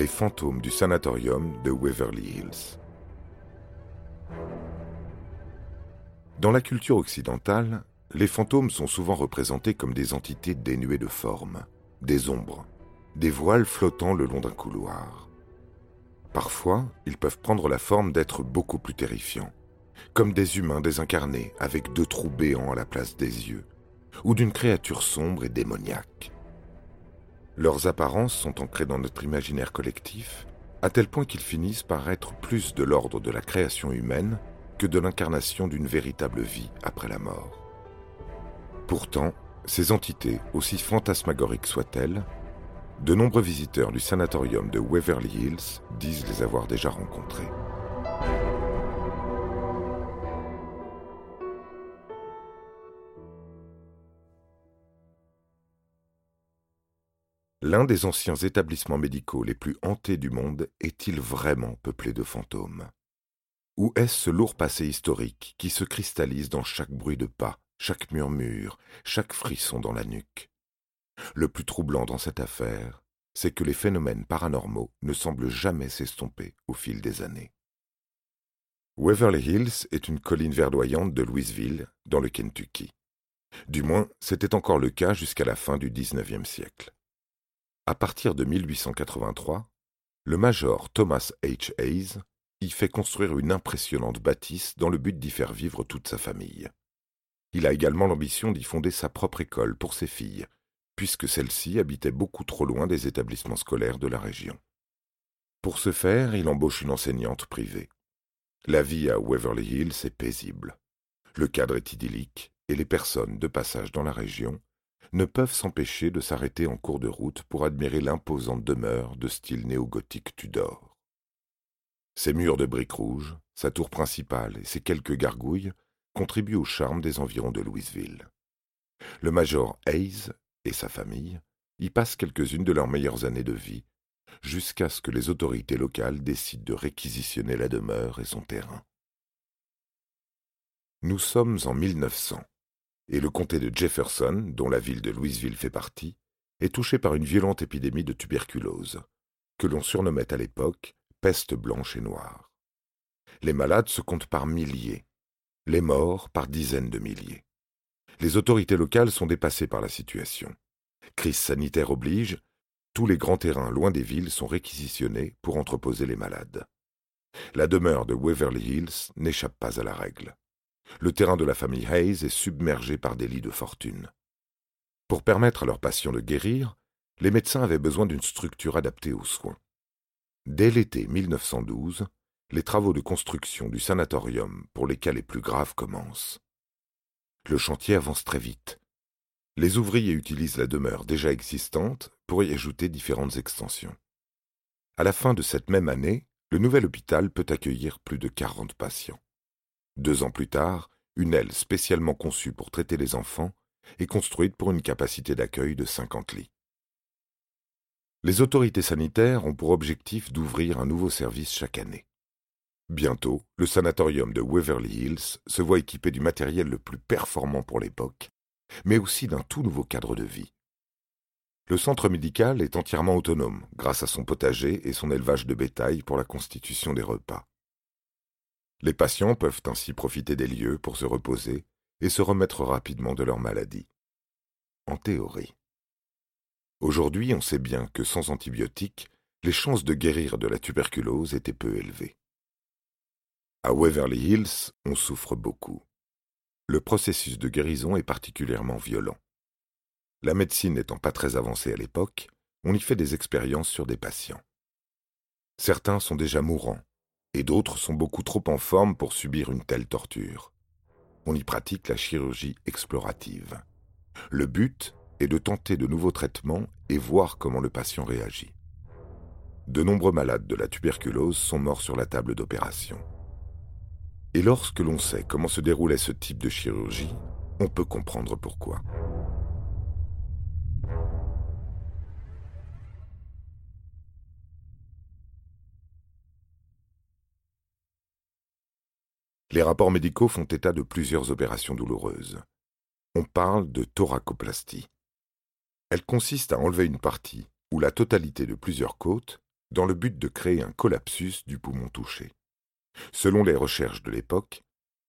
Les fantômes du sanatorium de Waverly Hills. Dans la culture occidentale, les fantômes sont souvent représentés comme des entités dénuées de forme, des ombres, des voiles flottant le long d'un couloir. Parfois, ils peuvent prendre la forme d'êtres beaucoup plus terrifiants, comme des humains désincarnés avec deux trous béants à la place des yeux, ou d'une créature sombre et démoniaque. Leurs apparences sont ancrées dans notre imaginaire collectif, à tel point qu'ils finissent par être plus de l'ordre de la création humaine que de l'incarnation d'une véritable vie après la mort. Pourtant, ces entités, aussi fantasmagoriques soient-elles, de nombreux visiteurs du sanatorium de Waverly Hills disent les avoir déjà rencontrés. L'un des anciens établissements médicaux les plus hantés du monde est-il vraiment peuplé de fantômes? Ou est-ce ce lourd passé historique qui se cristallise dans chaque bruit de pas, chaque murmure, chaque frisson dans la nuque? Le plus troublant dans cette affaire, c'est que les phénomènes paranormaux ne semblent jamais s'estomper au fil des années. Waverly Hills est une colline verdoyante de Louisville, dans le Kentucky. Du moins, c'était encore le cas jusqu'à la fin du XIXe siècle. À partir de 1883, le major Thomas H. Hayes y fait construire une impressionnante bâtisse dans le but d'y faire vivre toute sa famille. Il a également l'ambition d'y fonder sa propre école pour ses filles, puisque celles-ci habitaient beaucoup trop loin des établissements scolaires de la région. Pour ce faire, il embauche une enseignante privée. La vie à Waverly Hills est paisible. Le cadre est idyllique et les personnes de passage dans la région ne peuvent s'empêcher de s'arrêter en cours de route pour admirer l'imposante demeure de style néo-gothique Tudor. Ses murs de briques rouges, sa tour principale et ses quelques gargouilles contribuent au charme des environs de Louisville. Le major Hayes et sa famille y passent quelques-unes de leurs meilleures années de vie, jusqu'à ce que les autorités locales décident de réquisitionner la demeure et son terrain. Nous sommes en 1900 et le comté de Jefferson, dont la ville de Louisville fait partie, est touché par une violente épidémie de tuberculose, que l'on surnommait à l'époque peste blanche et noire. Les malades se comptent par milliers, les morts par dizaines de milliers. Les autorités locales sont dépassées par la situation. Crise sanitaire oblige, tous les grands terrains loin des villes sont réquisitionnés pour entreposer les malades. La demeure de Waverly Hills n'échappe pas à la règle le terrain de la famille Hayes est submergé par des lits de fortune. Pour permettre à leur patient de guérir, les médecins avaient besoin d'une structure adaptée aux soins. Dès l'été 1912, les travaux de construction du sanatorium pour les cas les plus graves commencent. Le chantier avance très vite. Les ouvriers utilisent la demeure déjà existante pour y ajouter différentes extensions. À la fin de cette même année, le nouvel hôpital peut accueillir plus de 40 patients. Deux ans plus tard, une aile spécialement conçue pour traiter les enfants est construite pour une capacité d'accueil de 50 lits. Les autorités sanitaires ont pour objectif d'ouvrir un nouveau service chaque année. Bientôt, le sanatorium de Waverly Hills se voit équipé du matériel le plus performant pour l'époque, mais aussi d'un tout nouveau cadre de vie. Le centre médical est entièrement autonome grâce à son potager et son élevage de bétail pour la constitution des repas. Les patients peuvent ainsi profiter des lieux pour se reposer et se remettre rapidement de leur maladie. En théorie. Aujourd'hui, on sait bien que sans antibiotiques, les chances de guérir de la tuberculose étaient peu élevées. À Waverly Hills, on souffre beaucoup. Le processus de guérison est particulièrement violent. La médecine n'étant pas très avancée à l'époque, on y fait des expériences sur des patients. Certains sont déjà mourants, et d'autres sont beaucoup trop en forme pour subir une telle torture. on y pratique la chirurgie explorative. Le but est de tenter de nouveaux traitements et voir comment le patient réagit. De nombreux malades de la tuberculose sont morts sur la table d'opération. Et lorsque l'on sait comment se déroulait ce type de chirurgie, on peut comprendre pourquoi. Les rapports médicaux font état de plusieurs opérations douloureuses. On parle de thoracoplastie. Elle consiste à enlever une partie ou la totalité de plusieurs côtes dans le but de créer un collapsus du poumon touché. Selon les recherches de l'époque,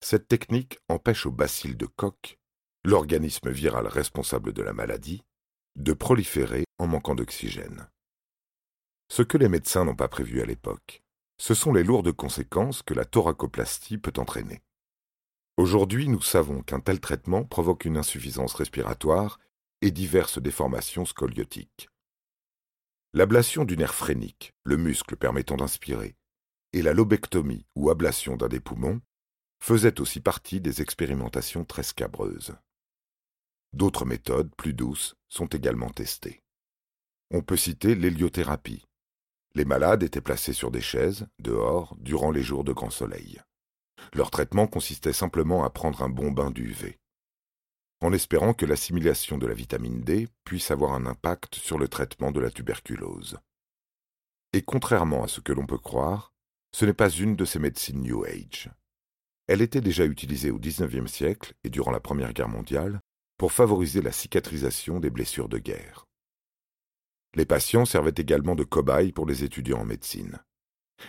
cette technique empêche au bacille de Koch, l'organisme viral responsable de la maladie, de proliférer en manquant d'oxygène. Ce que les médecins n'ont pas prévu à l'époque, ce sont les lourdes conséquences que la thoracoplastie peut entraîner. Aujourd'hui, nous savons qu'un tel traitement provoque une insuffisance respiratoire et diverses déformations scoliotiques. L'ablation du nerf phrénique, le muscle permettant d'inspirer, et la lobectomie ou ablation d'un des poumons faisaient aussi partie des expérimentations très scabreuses. D'autres méthodes, plus douces, sont également testées. On peut citer l'héliothérapie, les malades étaient placés sur des chaises, dehors, durant les jours de grand soleil. Leur traitement consistait simplement à prendre un bon bain d'UV, en espérant que l'assimilation de la vitamine D puisse avoir un impact sur le traitement de la tuberculose. Et contrairement à ce que l'on peut croire, ce n'est pas une de ces médecines New Age. Elle était déjà utilisée au XIXe siècle et durant la Première Guerre mondiale pour favoriser la cicatrisation des blessures de guerre. Les patients servaient également de cobayes pour les étudiants en médecine.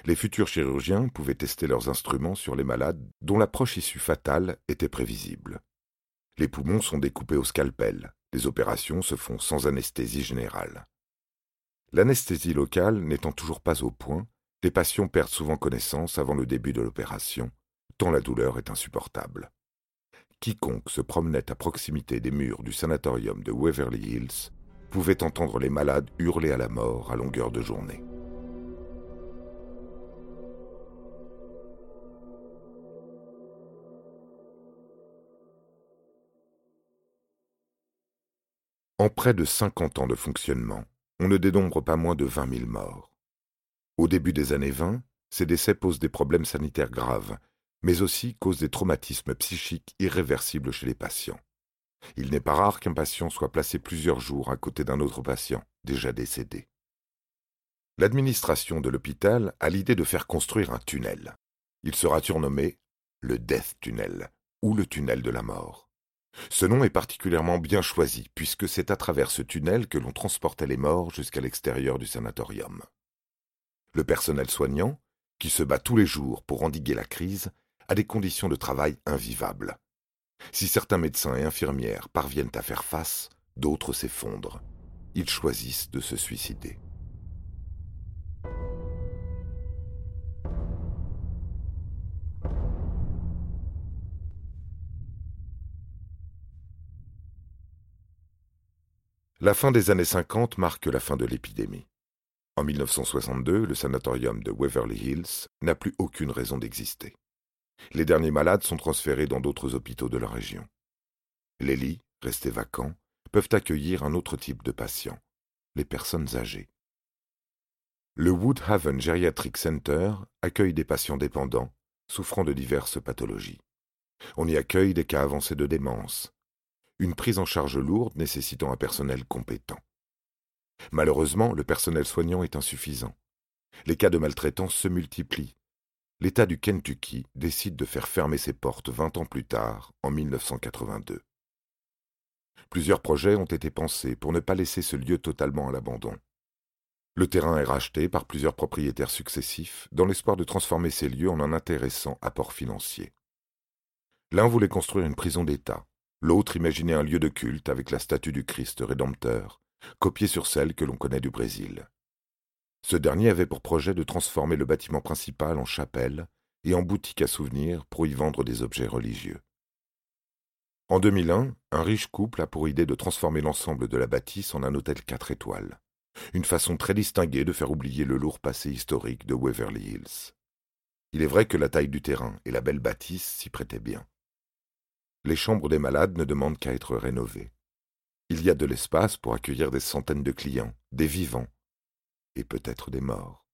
Les futurs chirurgiens pouvaient tester leurs instruments sur les malades dont l'approche issue fatale était prévisible. Les poumons sont découpés au scalpel, les opérations se font sans anesthésie générale. L'anesthésie locale n'étant toujours pas au point, les patients perdent souvent connaissance avant le début de l'opération, tant la douleur est insupportable. Quiconque se promenait à proximité des murs du sanatorium de Waverly Hills pouvait entendre les malades hurler à la mort à longueur de journée. En près de 50 ans de fonctionnement, on ne dénombre pas moins de 20 000 morts. Au début des années 20, ces décès posent des problèmes sanitaires graves, mais aussi causent des traumatismes psychiques irréversibles chez les patients. Il n'est pas rare qu'un patient soit placé plusieurs jours à côté d'un autre patient, déjà décédé. L'administration de l'hôpital a l'idée de faire construire un tunnel. Il sera surnommé le Death Tunnel, ou le tunnel de la mort. Ce nom est particulièrement bien choisi, puisque c'est à travers ce tunnel que l'on transportait les morts jusqu'à l'extérieur du sanatorium. Le personnel soignant, qui se bat tous les jours pour endiguer la crise, a des conditions de travail invivables. Si certains médecins et infirmières parviennent à faire face, d'autres s'effondrent. Ils choisissent de se suicider. La fin des années 50 marque la fin de l'épidémie. En 1962, le sanatorium de Waverly Hills n'a plus aucune raison d'exister. Les derniers malades sont transférés dans d'autres hôpitaux de la région. Les lits, restés vacants, peuvent accueillir un autre type de patients, les personnes âgées. Le Woodhaven Geriatric Center accueille des patients dépendants, souffrant de diverses pathologies. On y accueille des cas avancés de démence, une prise en charge lourde nécessitant un personnel compétent. Malheureusement, le personnel soignant est insuffisant. Les cas de maltraitance se multiplient l'État du Kentucky décide de faire fermer ses portes vingt ans plus tard, en 1982. Plusieurs projets ont été pensés pour ne pas laisser ce lieu totalement à l'abandon. Le terrain est racheté par plusieurs propriétaires successifs dans l'espoir de transformer ces lieux en un intéressant apport financier. L'un voulait construire une prison d'État, l'autre imaginait un lieu de culte avec la statue du Christ rédempteur, copiée sur celle que l'on connaît du Brésil. Ce dernier avait pour projet de transformer le bâtiment principal en chapelle et en boutique à souvenirs pour y vendre des objets religieux. En 2001, un riche couple a pour idée de transformer l'ensemble de la bâtisse en un hôtel quatre étoiles, une façon très distinguée de faire oublier le lourd passé historique de Waverly Hills. Il est vrai que la taille du terrain et la belle bâtisse s'y prêtaient bien. les chambres des malades ne demandent qu'à être rénovées. Il y a de l'espace pour accueillir des centaines de clients, des vivants, et peut-être des morts.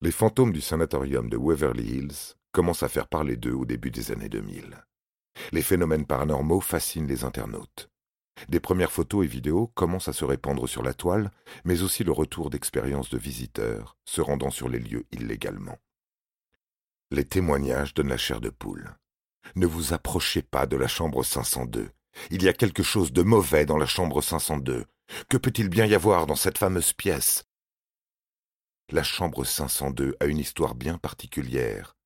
Les fantômes du sanatorium de Waverly Hills commencent à faire parler d'eux au début des années 2000. Les phénomènes paranormaux fascinent les internautes. Des premières photos et vidéos commencent à se répandre sur la toile, mais aussi le retour d'expériences de visiteurs se rendant sur les lieux illégalement. Les témoignages donnent la chair de poule. Ne vous approchez pas de la chambre 502. Il y a quelque chose de mauvais dans la chambre 502. Que peut-il bien y avoir dans cette fameuse pièce? La chambre 502 a une histoire bien particulière.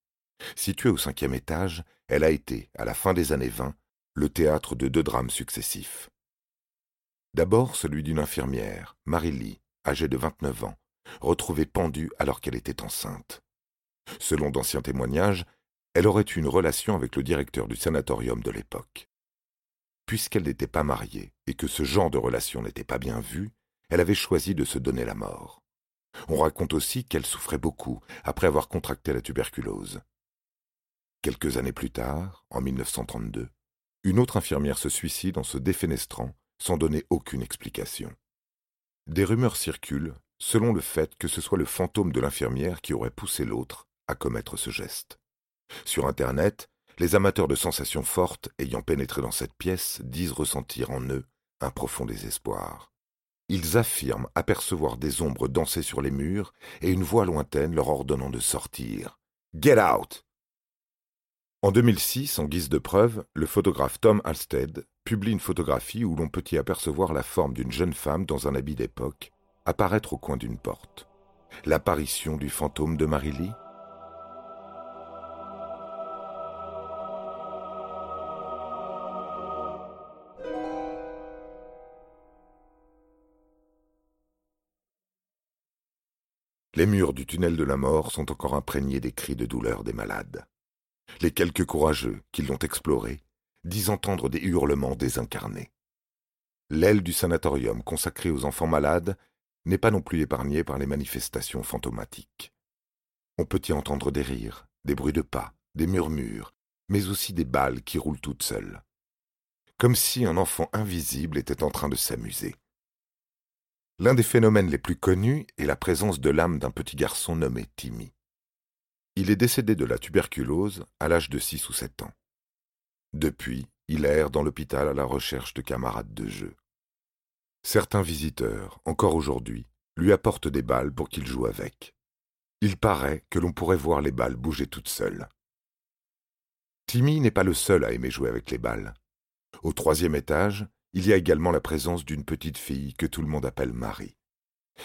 Située au cinquième étage, elle a été, à la fin des années 20, le théâtre de deux drames successifs. D'abord celui d'une infirmière, Marie Lee, âgée de 29 ans, retrouvée pendue alors qu'elle était enceinte. Selon d'anciens témoignages, elle aurait eu une relation avec le directeur du sanatorium de l'époque. Puisqu'elle n'était pas mariée et que ce genre de relation n'était pas bien vu, elle avait choisi de se donner la mort. On raconte aussi qu'elle souffrait beaucoup après avoir contracté la tuberculose. Quelques années plus tard, en 1932, une autre infirmière se suicide en se défenestrant sans donner aucune explication. Des rumeurs circulent selon le fait que ce soit le fantôme de l'infirmière qui aurait poussé l'autre à commettre ce geste. Sur Internet, les amateurs de sensations fortes ayant pénétré dans cette pièce disent ressentir en eux un profond désespoir. Ils affirment apercevoir des ombres danser sur les murs et une voix lointaine leur ordonnant de sortir. Get out En 2006, en guise de preuve, le photographe Tom Alstead publie une photographie où l'on peut y apercevoir la forme d'une jeune femme dans un habit d'époque apparaître au coin d'une porte. L'apparition du fantôme de Marily Les murs du tunnel de la mort sont encore imprégnés des cris de douleur des malades. Les quelques courageux qui l'ont exploré disent entendre des hurlements désincarnés. L'aile du sanatorium consacrée aux enfants malades n'est pas non plus épargnée par les manifestations fantomatiques. On peut y entendre des rires, des bruits de pas, des murmures, mais aussi des balles qui roulent toutes seules. Comme si un enfant invisible était en train de s'amuser. L'un des phénomènes les plus connus est la présence de l'âme d'un petit garçon nommé Timmy. Il est décédé de la tuberculose à l'âge de six ou sept ans. Depuis, il erre dans l'hôpital à la recherche de camarades de jeu. Certains visiteurs, encore aujourd'hui, lui apportent des balles pour qu'il joue avec. Il paraît que l'on pourrait voir les balles bouger toutes seules. Timmy n'est pas le seul à aimer jouer avec les balles. Au troisième étage, il y a également la présence d'une petite fille que tout le monde appelle Marie.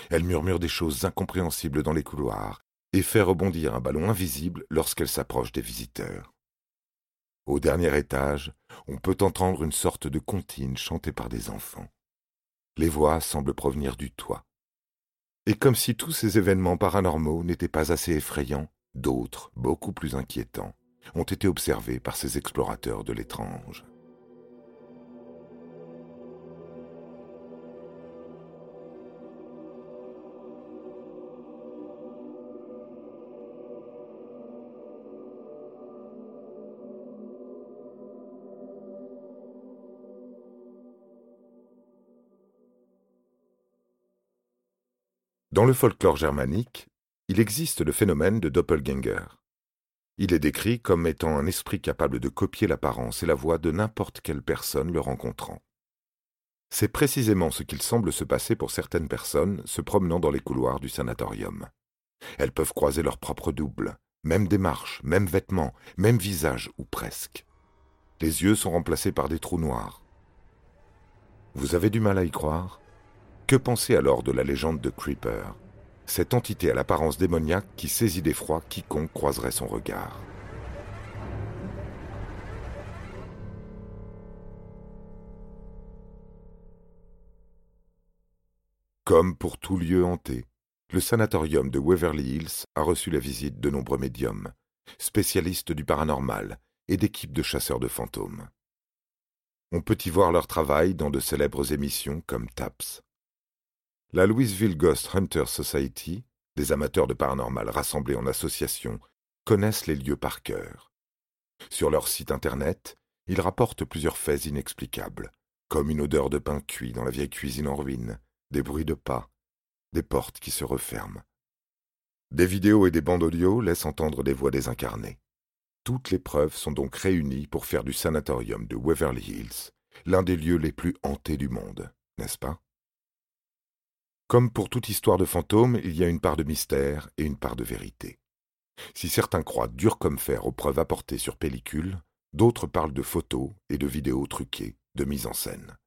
Elle murmure des choses incompréhensibles dans les couloirs et fait rebondir un ballon invisible lorsqu'elle s'approche des visiteurs. Au dernier étage, on peut entendre une sorte de comptine chantée par des enfants. Les voix semblent provenir du toit. Et comme si tous ces événements paranormaux n'étaient pas assez effrayants, d'autres, beaucoup plus inquiétants, ont été observés par ces explorateurs de l'étrange. Dans le folklore germanique, il existe le phénomène de doppelganger. Il est décrit comme étant un esprit capable de copier l'apparence et la voix de n'importe quelle personne le rencontrant. C'est précisément ce qu'il semble se passer pour certaines personnes se promenant dans les couloirs du sanatorium. Elles peuvent croiser leur propre double, même démarche, même vêtements, même visage ou presque. Les yeux sont remplacés par des trous noirs. Vous avez du mal à y croire? Que penser alors de la légende de Creeper Cette entité à l'apparence démoniaque qui saisit d'effroi quiconque croiserait son regard. Comme pour tout lieu hanté, le sanatorium de Waverly Hills a reçu la visite de nombreux médiums, spécialistes du paranormal et d'équipes de chasseurs de fantômes. On peut y voir leur travail dans de célèbres émissions comme TAPS, la Louisville Ghost Hunter Society, des amateurs de paranormal rassemblés en association, connaissent les lieux par cœur. Sur leur site internet, ils rapportent plusieurs faits inexplicables, comme une odeur de pain cuit dans la vieille cuisine en ruine, des bruits de pas, des portes qui se referment. Des vidéos et des bandes audio laissent entendre des voix désincarnées. Toutes les preuves sont donc réunies pour faire du sanatorium de Waverly Hills l'un des lieux les plus hantés du monde, n'est-ce pas? Comme pour toute histoire de fantôme, il y a une part de mystère et une part de vérité. Si certains croient dur comme fer aux preuves apportées sur pellicule, d'autres parlent de photos et de vidéos truquées, de mise en scène.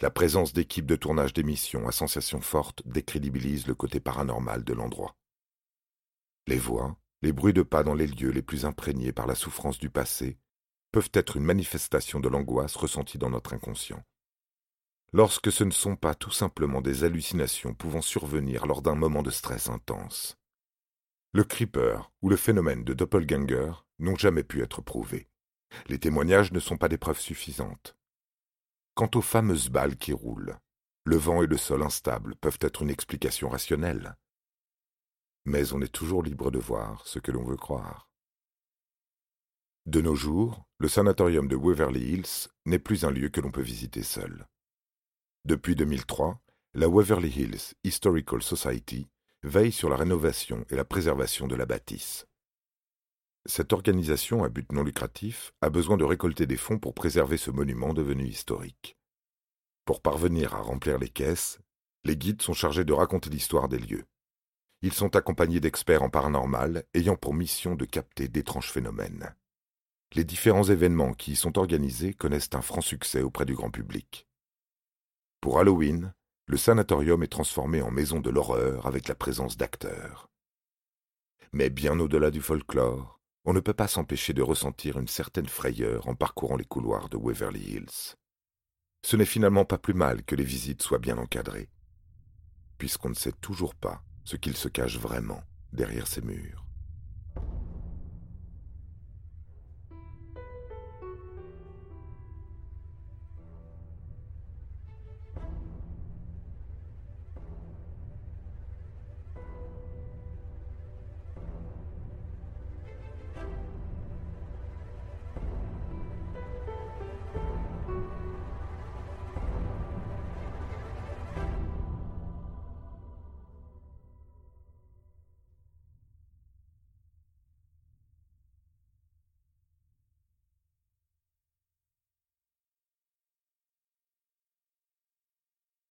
La présence d'équipes de tournage d'émissions à sensations fortes décrédibilise le côté paranormal de l'endroit. Les voix, les bruits de pas dans les lieux les plus imprégnés par la souffrance du passé peuvent être une manifestation de l'angoisse ressentie dans notre inconscient. Lorsque ce ne sont pas tout simplement des hallucinations pouvant survenir lors d'un moment de stress intense. Le creeper ou le phénomène de doppelganger n'ont jamais pu être prouvés. Les témoignages ne sont pas des preuves suffisantes. Quant aux fameuses balles qui roulent, le vent et le sol instable peuvent être une explication rationnelle. Mais on est toujours libre de voir ce que l'on veut croire. De nos jours, le sanatorium de Waverly Hills n'est plus un lieu que l'on peut visiter seul. Depuis 2003, la Waverly Hills Historical Society veille sur la rénovation et la préservation de la bâtisse. Cette organisation à but non lucratif a besoin de récolter des fonds pour préserver ce monument devenu historique. Pour parvenir à remplir les caisses, les guides sont chargés de raconter l'histoire des lieux. Ils sont accompagnés d'experts en paranormal ayant pour mission de capter d'étranges phénomènes. Les différents événements qui y sont organisés connaissent un franc succès auprès du grand public. Pour Halloween, le sanatorium est transformé en maison de l'horreur avec la présence d'acteurs. Mais bien au-delà du folklore, on ne peut pas s'empêcher de ressentir une certaine frayeur en parcourant les couloirs de Waverly Hills. Ce n'est finalement pas plus mal que les visites soient bien encadrées, puisqu'on ne sait toujours pas ce qu'il se cache vraiment derrière ces murs.